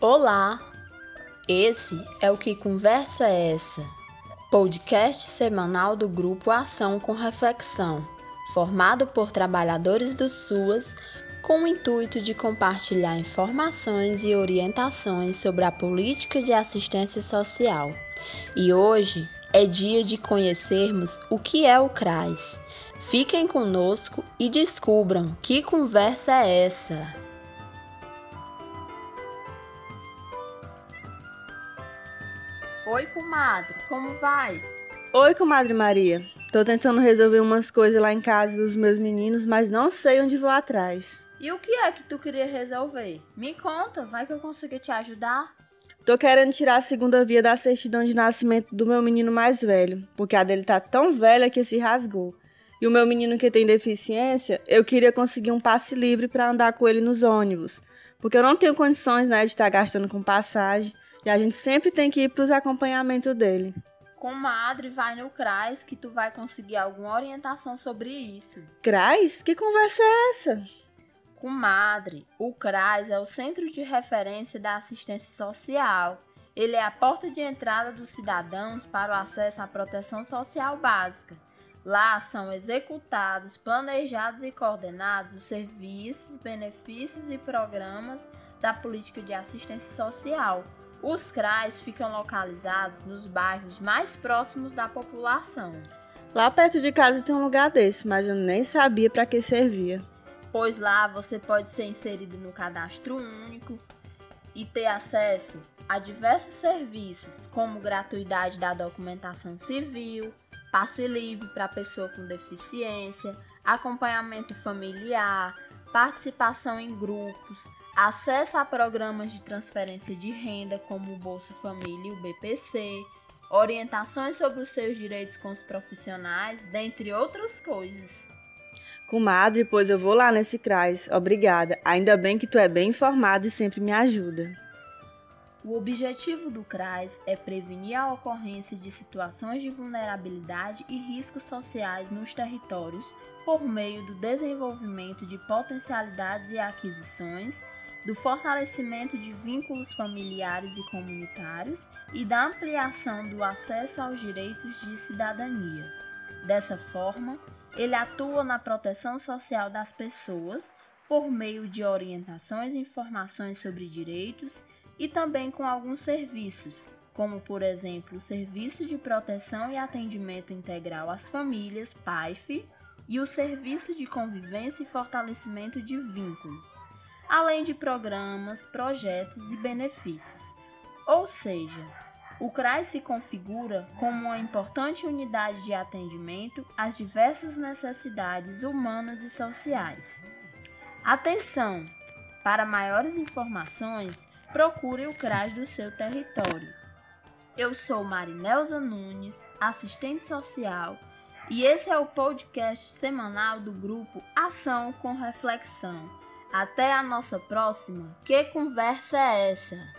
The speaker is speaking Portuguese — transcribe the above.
Olá! Esse é o Que Conversa é Essa? Podcast semanal do grupo Ação com Reflexão, formado por trabalhadores do SUAS com o intuito de compartilhar informações e orientações sobre a política de assistência social. E hoje é dia de conhecermos o que é o CRAS. Fiquem conosco e descubram que conversa é essa. Oi, comadre, como vai? Oi, comadre Maria. Tô tentando resolver umas coisas lá em casa dos meus meninos, mas não sei onde vou atrás. E o que é que tu queria resolver? Me conta, vai que eu consigo te ajudar. Tô querendo tirar a segunda via da certidão de nascimento do meu menino mais velho, porque a dele tá tão velha que se rasgou. E o meu menino que tem deficiência, eu queria conseguir um passe livre para andar com ele nos ônibus, porque eu não tenho condições, né, de estar tá gastando com passagem, e a gente sempre tem que ir para os acompanhamentos dele. Comadre, vai no CRAS que tu vai conseguir alguma orientação sobre isso. CRAS? Que conversa é essa? Comadre, o CRAS é o Centro de Referência da Assistência Social. Ele é a porta de entrada dos cidadãos para o acesso à proteção social básica. Lá são executados, planejados e coordenados os serviços, benefícios e programas da política de assistência social. Os CRAs ficam localizados nos bairros mais próximos da população. Lá perto de casa tem um lugar desse, mas eu nem sabia para que servia pois lá você pode ser inserido no cadastro único e ter acesso a diversos serviços, como gratuidade da documentação civil, passe livre para pessoa com deficiência, acompanhamento familiar, participação em grupos, acesso a programas de transferência de renda como o Bolsa Família e o BPC, orientações sobre os seus direitos com os profissionais, dentre outras coisas. Comadre, pois eu vou lá nesse CRAS. Obrigada. Ainda bem que tu é bem informada e sempre me ajuda. O objetivo do CRAS é prevenir a ocorrência de situações de vulnerabilidade e riscos sociais nos territórios por meio do desenvolvimento de potencialidades e aquisições, do fortalecimento de vínculos familiares e comunitários e da ampliação do acesso aos direitos de cidadania. Dessa forma, ele atua na proteção social das pessoas por meio de orientações e informações sobre direitos e também com alguns serviços, como por exemplo o Serviço de Proteção e Atendimento Integral às Famílias, PAIF, e o Serviço de Convivência e Fortalecimento de Vínculos, além de programas, projetos e benefícios. Ou seja, o CRAS se configura como uma importante unidade de atendimento às diversas necessidades humanas e sociais. Atenção! Para maiores informações, procure o CRAS do seu território. Eu sou Marinelza Nunes, assistente social, e esse é o podcast semanal do grupo Ação com Reflexão. Até a nossa próxima. Que conversa é essa?